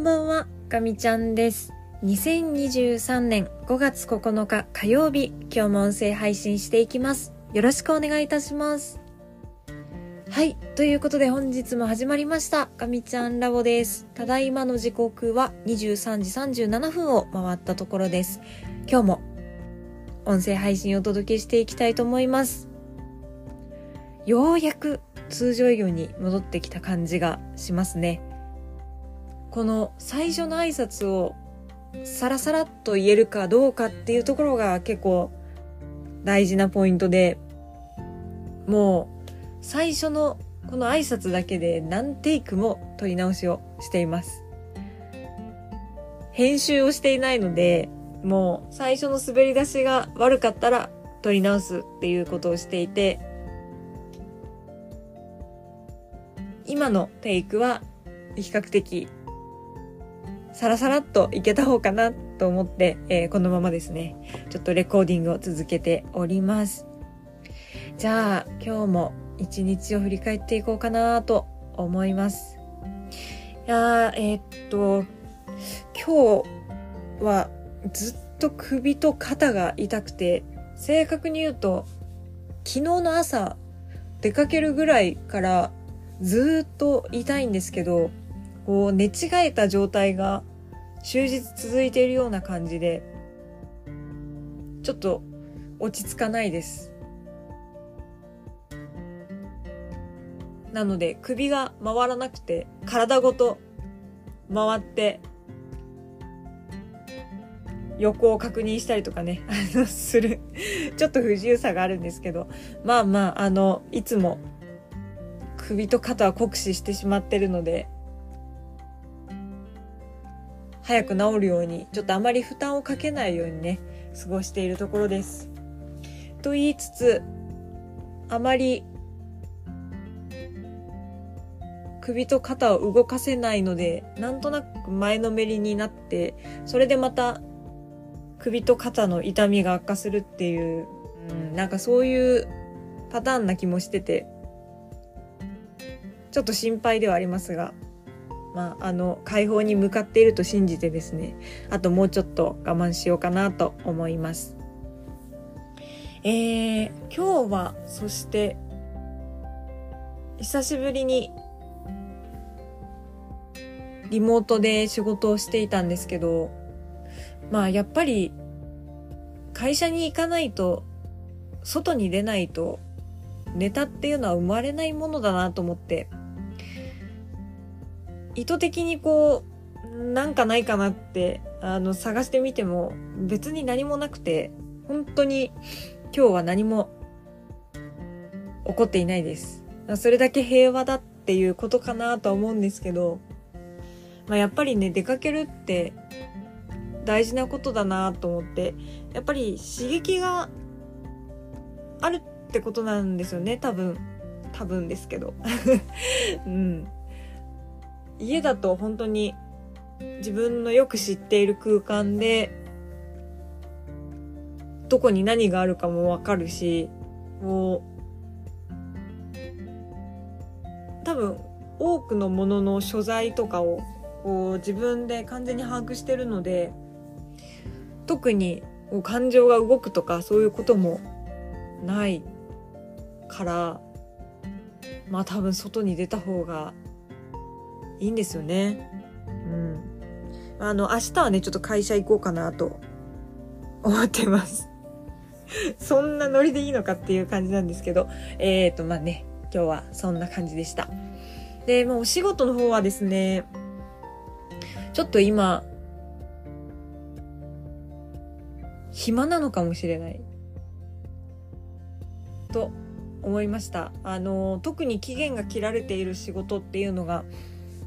んばんは、かみちゃんです。2023年5月9日火曜日、今日も音声配信していきます。よろしくお願いいたします。はい。ということで本日も始まりました。かみちゃんラボです。ただいまの時刻は23時37分を回ったところです。今日も音声配信をお届けしていきたいと思います。ようやく通常営業に戻ってきた感じがしますね。この最初の挨拶をサラサラっと言えるかどうかっていうところが結構大事なポイントで、もう最初のこの挨拶だけで何テイクも撮り直しをしています。編集をしていないので、もう最初の滑り出しが悪かったら撮り直すっていうことをしていて、今のテイクは比較的サラサラっといけた方かなと思って、えーこのままですね、ちょっとレコーディングを続けております。じゃあ、今日も一日を振り返っていこうかなと思います。いや、えーっと、今日はずっと首と肩が痛くて、正確に言うと、昨日の朝出かけるぐらいからずっと痛いんですけど、こう寝違えた状態が終日続いているような感じで、ちょっと落ち着かないです。なので首が回らなくて体ごと回って横を確認したりとかね、あの、する、ちょっと不自由さがあるんですけど、まあまあ、あの、いつも首と肩は酷使してしまってるので、早く治るように、ちょっとあまり負担をかけないようにね、過ごしているところです。と言いつつ、あまり首と肩を動かせないので、なんとなく前のめりになって、それでまた首と肩の痛みが悪化するっていう、うん、なんかそういうパターンな気もしてて、ちょっと心配ではありますが、まあ、あの、解放に向かっていると信じてですね、あともうちょっと我慢しようかなと思います。えー、今日は、そして、久しぶりに、リモートで仕事をしていたんですけど、まあ、やっぱり、会社に行かないと、外に出ないと、ネタっていうのは生まれないものだなと思って、意図的にこう、なんかないかなって、あの、探してみても、別に何もなくて、本当に今日は何も起こっていないです。それだけ平和だっていうことかなと思うんですけど、まあやっぱりね、出かけるって大事なことだなと思って、やっぱり刺激があるってことなんですよね、多分。多分ですけど。うん。家だと本当に自分のよく知っている空間でどこに何があるかもわかるしこう多分多くのものの所在とかをこう自分で完全に把握してるので特に感情が動くとかそういうこともないからまあ多分外に出た方がいいんですよね。うん。あの、明日はね、ちょっと会社行こうかなと思ってます。そんなノリでいいのかっていう感じなんですけど、えーと、まあね、今日はそんな感じでした。で、もうお仕事の方はですね、ちょっと今、暇なのかもしれない。と思いました。あの、特に期限が切られている仕事っていうのが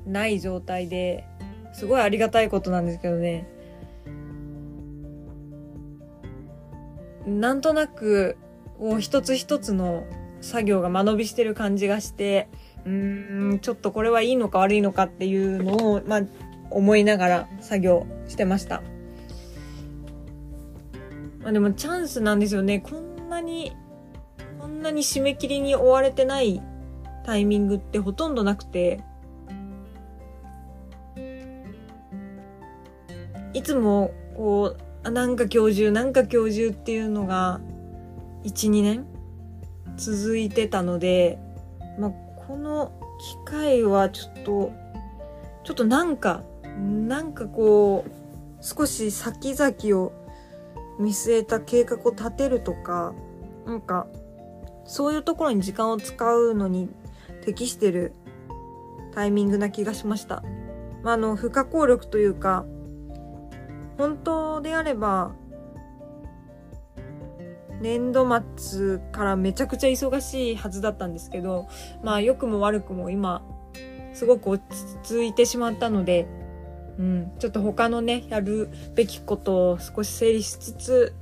ない状態ですごいありがたいことなんですけどね。なんとなく、こう一つ一つの作業が間延びしてる感じがして、うーん、ちょっとこれはいいのか悪いのかっていうのを、まあ、思いながら作業してました。まあでもチャンスなんですよね。こんなに、こんなに締め切りに追われてないタイミングってほとんどなくて、いつもこう、なんか教授、なんか教授っていうのが、1、2年続いてたので、まあ、この機会はちょっと、ちょっとなんか、なんかこう、少し先々を見据えた計画を立てるとか、なんか、そういうところに時間を使うのに適してるタイミングな気がしました。まあ、あの、不可抗力というか、本当であれば、年度末からめちゃくちゃ忙しいはずだったんですけど、まあ良くも悪くも今、すごく落ち着いてしまったので、うん、ちょっと他のね、やるべきことを少し整理しつつ、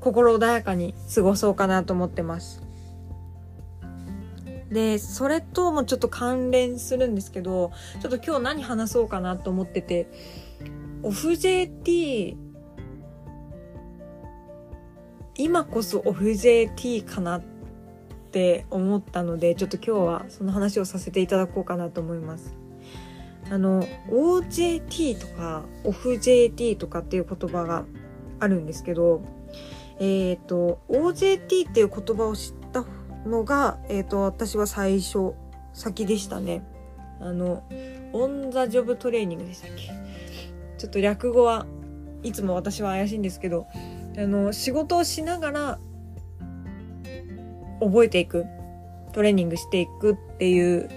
心穏やかに過ごそうかなと思ってます。で、それともちょっと関連するんですけど、ちょっと今日何話そうかなと思ってて、オフ JT、今こそオフ JT かなって思ったので、ちょっと今日はその話をさせていただこうかなと思います。あの OJT とか OFFJT とかっていう言葉があるんですけどえっ、ー、と OJT っていう言葉を知ったのが、えっ、ー、と私は最初先でしたねあのオン・ザ・ジョブ・トレーニングでしたっけ？ちょっと略語はいつも私は怪しいんですけどあの仕事をしながら覚えていくトレーニングしていくっていう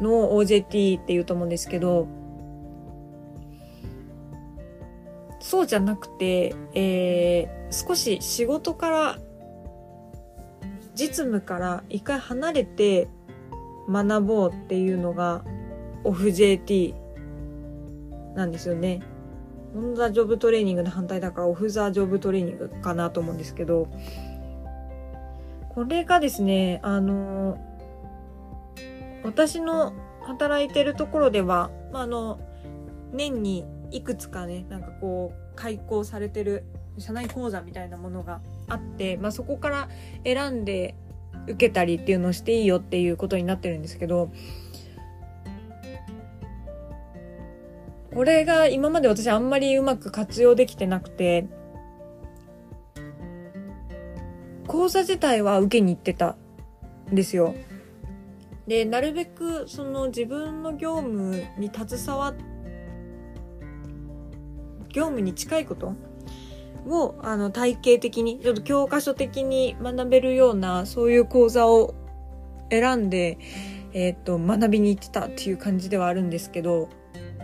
のを OJT って言うと思うんですけど、そうじゃなくて、えー、少し仕事から、実務から一回離れて学ぼうっていうのがオフ JT なんですよね。オンザジョブトレーニングの反対だからオフザジョブトレーニングかなと思うんですけど、これがですね、あの私の働いてるところでは、まあ、あの、年にいくつかね、なんかこう、開講されてる社内講座みたいなものがあって、まあ、そこから選んで受けたりっていうのをしていいよっていうことになってるんですけど、これが今まで私あんまりうまく活用できてなくて、講座自体は受けに行ってたんですよ。で、なるべくその自分の業務に携わっ業務に近いことをあの体系的にちょっと教科書的に学べるようなそういう講座を選んで、えっ、ー、と学びに行ってたっていう感じではあるんですけど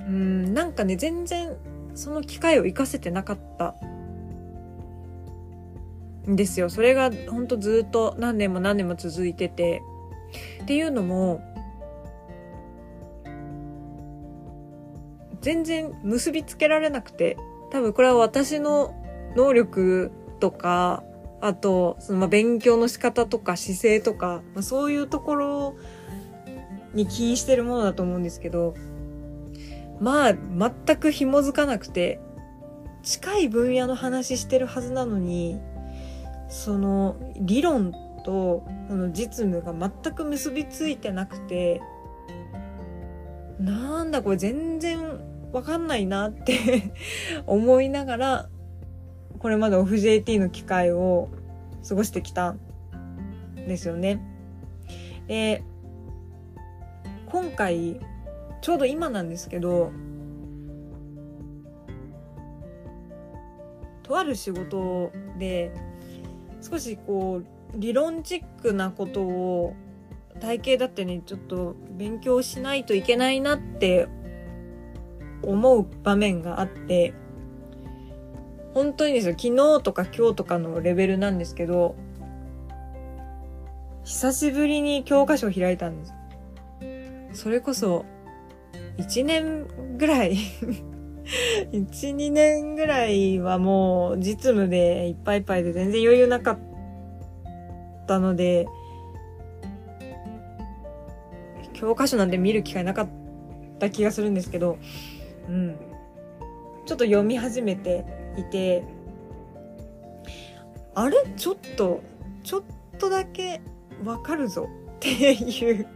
うんなんかね全然その機会を活かせてなかった。んですよ。それがほんとずっと何年も何年も続いてて。っていうのも、全然結びつけられなくて、多分これは私の能力とか、あと、そのまあ勉強の仕方とか姿勢とか、まあ、そういうところに起因してるものだと思うんですけど、まあ、全く紐づかなくて、近い分野の話してるはずなのに、その理論とその実務が全く結びついてなくてなんだこれ全然わかんないなって 思いながらこれまでオフ JT の機会を過ごしてきたんですよね。で今回ちょうど今なんですけどとある仕事で少しこう理論チックなことを体系だってねちょっと勉強しないといけないなって思う場面があって本当にですよ昨日とか今日とかのレベルなんですけど久しぶりに教科書を開いたんです。それこそ1年ぐらい1、2年ぐらいはもう実務でいっぱいいっぱいで全然余裕なかったので、教科書なんて見る機会なかった気がするんですけど、うん。ちょっと読み始めていて、あれ？ちょっと、ちょっとだけわかるぞっていう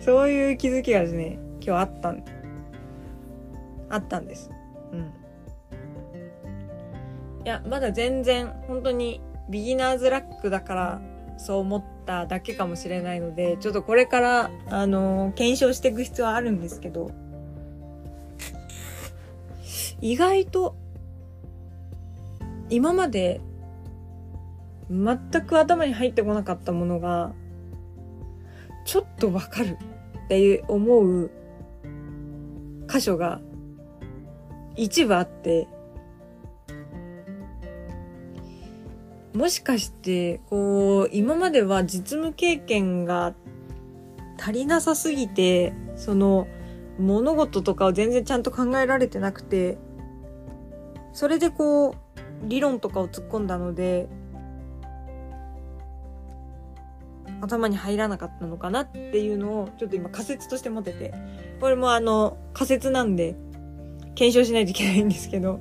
そういう気づきがですね、今日あった、あったんです。うんいやまだ全然本当にビギナーズラックだからそう思っただけかもしれないのでちょっとこれからあの検証していく必要はあるんですけど意外と今まで全く頭に入ってこなかったものがちょっとわかるっていう思う箇所が一部あってもしかしてこう今までは実務経験が足りなさすぎてその物事とかを全然ちゃんと考えられてなくてそれでこう理論とかを突っ込んだので頭に入らなかったのかなっていうのをちょっと今仮説として持てて。これもあの仮説なんで検証しないといけないんですけど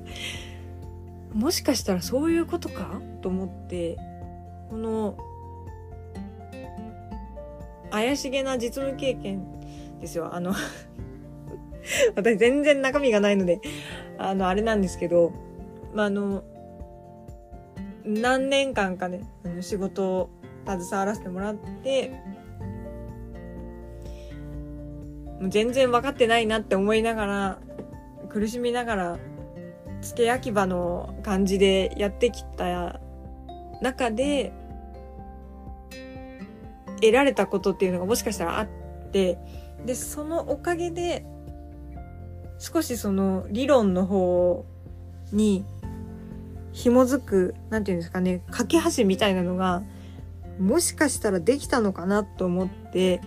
もしかしたらそういうことか？と思ってこの怪しげな実務経験ですよ。あの私全然中身がないのであのあれなんですけどまああの何年間かねあの仕事を携わらせてもらってもう全然分かってないなって思いながら苦しみながら付け焼き場の感じでやってきた中で得られたことっていうのがもしかしたらあってでそのおかげで少しその理論の方に紐づくなんていうんですかね架け橋みたいなのがもしかしたらできたのかなと思って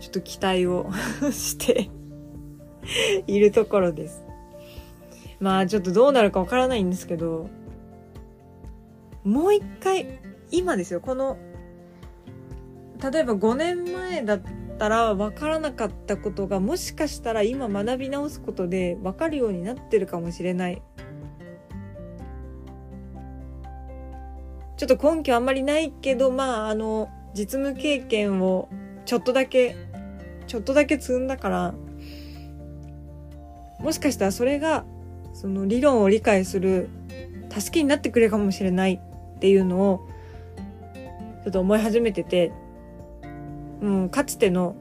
ちょっと期待を しているところです。まあちょっとどうなるかわからないんですけど、もう一回、今ですよ、この、例えば5年前だったらわからなかったことがもしかしたら今学び直すことでわかるようになってるかもしれない。ちょっと根拠あんまりないけど、まああの、実務経験をちょっとだけ、ちょっとだけ積んだから、もしかしたらそれがその理論を理解する助けになってくれるかもしれないっていうのをちょっと思い始めてて、うん、かつての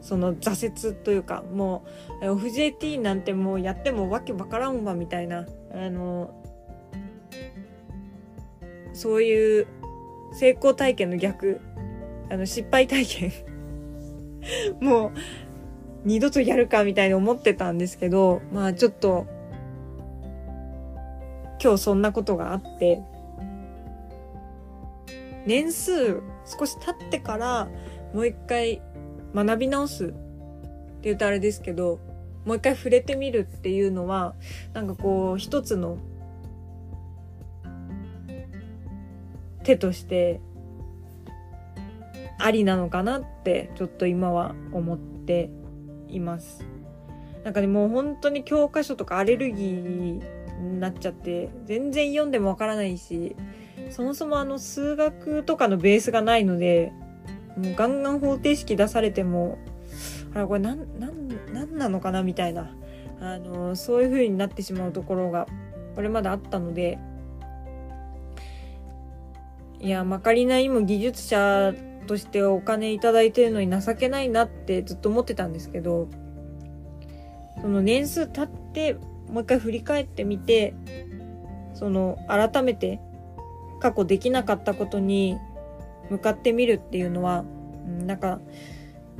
その挫折というかもう FJT なんてもうやってもわけわからんわみたいなあのそういう成功体験の逆あの失敗体験もう二度とやるかみたいに思ってたんですけどまあちょっと今日そんなことがあって、年数少し経ってからもう一回学び直すって言うとあれですけど、もう一回触れてみるっていうのは、なんかこう一つの手としてありなのかなってちょっと今は思っています。なんかねもう本当に教科書とかアレルギーになっちゃって全然読んでもわからないしそもそもあの数学とかのベースがないのでもうガンガン方程式出されてもあれこれなんなんなんなのかなみたいなあのそういう風になってしまうところがこれまであったのでいやまかりないも技術者としてお金いただいてるのに情けないなってずっと思ってたんですけどその年数経ってもう一回振り返ってみてその改めて過去できなかったことに向かってみるっていうのはなんか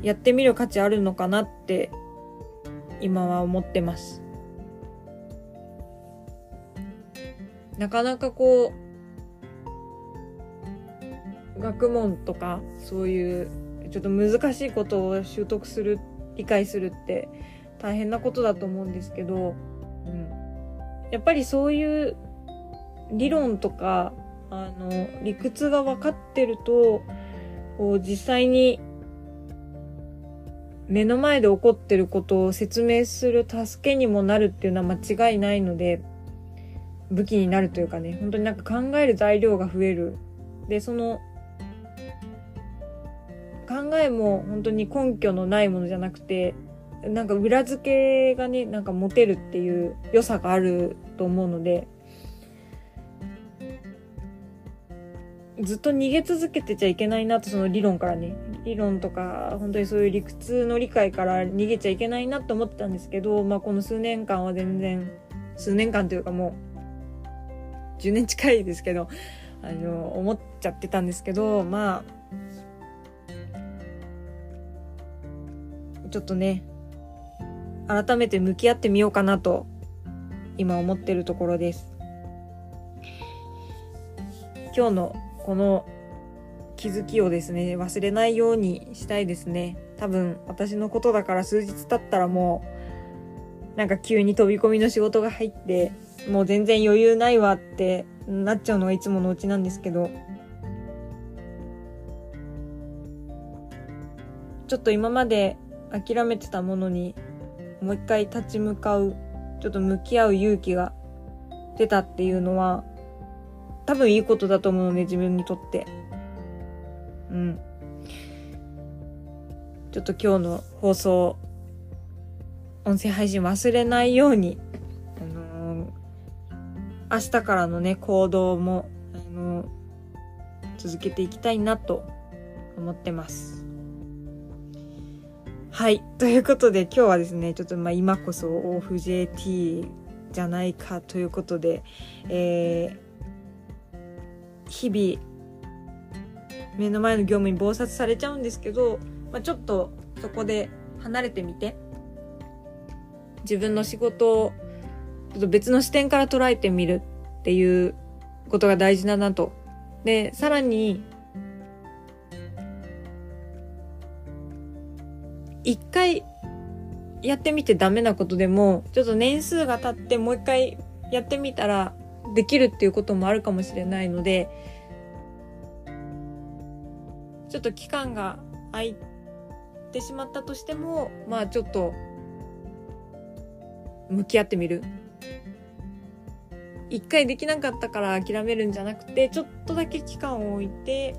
やってみる価値あるのかなって今は思ってます。なかなかこう学問とかそういうちょっと難しいことを習得する理解するって大変なことだと思うんですけどうん、やっぱりそういう理論とかあの理屈が分かってるとこう実際に目の前で起こってることを説明する助けにもなるっていうのは間違いないので武器になるというかね本当になんか考える材料が増える。でそのえも本当に根拠のないものじゃなくてなんか裏付けがね、なんか持てるっていう良さがあると思うので、ずっと逃げ続けてちゃいけないなと、その理論からね。理論とか、本当にそういう理屈の理解から逃げちゃいけないなと思ってたんですけど、まあこの数年間は全然、数年間というかもう、10年近いですけど、あの、思っちゃってたんですけど、まあ、ちょっとね、改めて向き合ってみようかなと、今思ってるところです。今日のこの気づきをですね、忘れないようにしたいですね。多分私のことだから数日経ったらもう、なんか急に飛び込みの仕事が入って、もう全然余裕ないわってなっちゃうのがいつものうちなんですけど、ちょっと今まで諦めてたものにもう一回立ち向かう、ちょっと向き合う勇気が出たっていうのは、多分いいことだと思うので、自分にとって。うん。ちょっと今日の放送、音声配信忘れないように、あのー、明日からのね、行動も、あのー、続けていきたいなと思ってます。はい。ということで今日はですね、ちょっとまあ今こそ OFJT じゃないかということで、えー、日々目の前の業務に忙殺されちゃうんですけど、まあ、ちょっとそこで離れてみて、自分の仕事をちょっと別の視点から捉えてみるっていうことが大事だなと。で、さらに、一回やってみてダメなことでも、ちょっと年数が経ってもう一回やってみたらできるっていうこともあるかもしれないので、ちょっと期間が空いてしまったとしても、まあちょっと、向き合ってみる。一回できなかったから諦めるんじゃなくて、ちょっとだけ期間を置いて、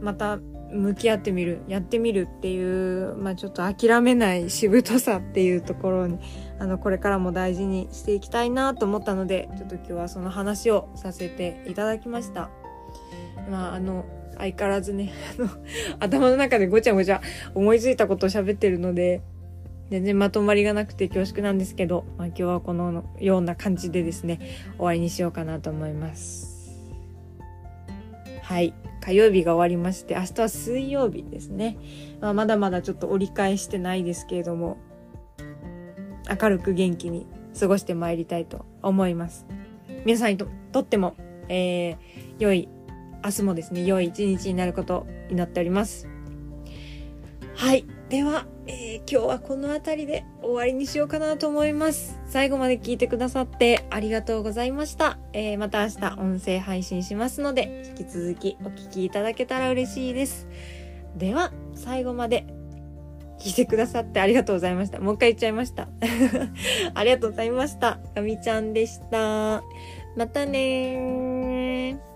また向き合ってみる、やってみるっていう、まあちょっと諦めないしぶとさっていうところに、あの、これからも大事にしていきたいなと思ったので、ちょっと今日はその話をさせていただきました。まああの、相変わらずね、あの、頭の中でごちゃごちゃ思いついたことを喋ってるので、全然まとまりがなくて恐縮なんですけど、まあ、今日はこのような感じでですね、終わりにしようかなと思います。はい。火曜日が終わりまして、明日は水曜日ですね。まあ、まだまだちょっと折り返してないですけれども、明るく元気に過ごしてまいりたいと思います。皆さんにとっても、えー、良い明日もですね、良い一日になることを祈っております。はい。では、えー、今日はこの辺りで終わりにしようかなと思います。最後まで聞いてくださってありがとうございました。えー、また明日音声配信しますので、引き続きお聞きいただけたら嬉しいです。では、最後まで聞いてくださってありがとうございました。もう一回言っちゃいました。ありがとうございました。かみちゃんでした。またねー。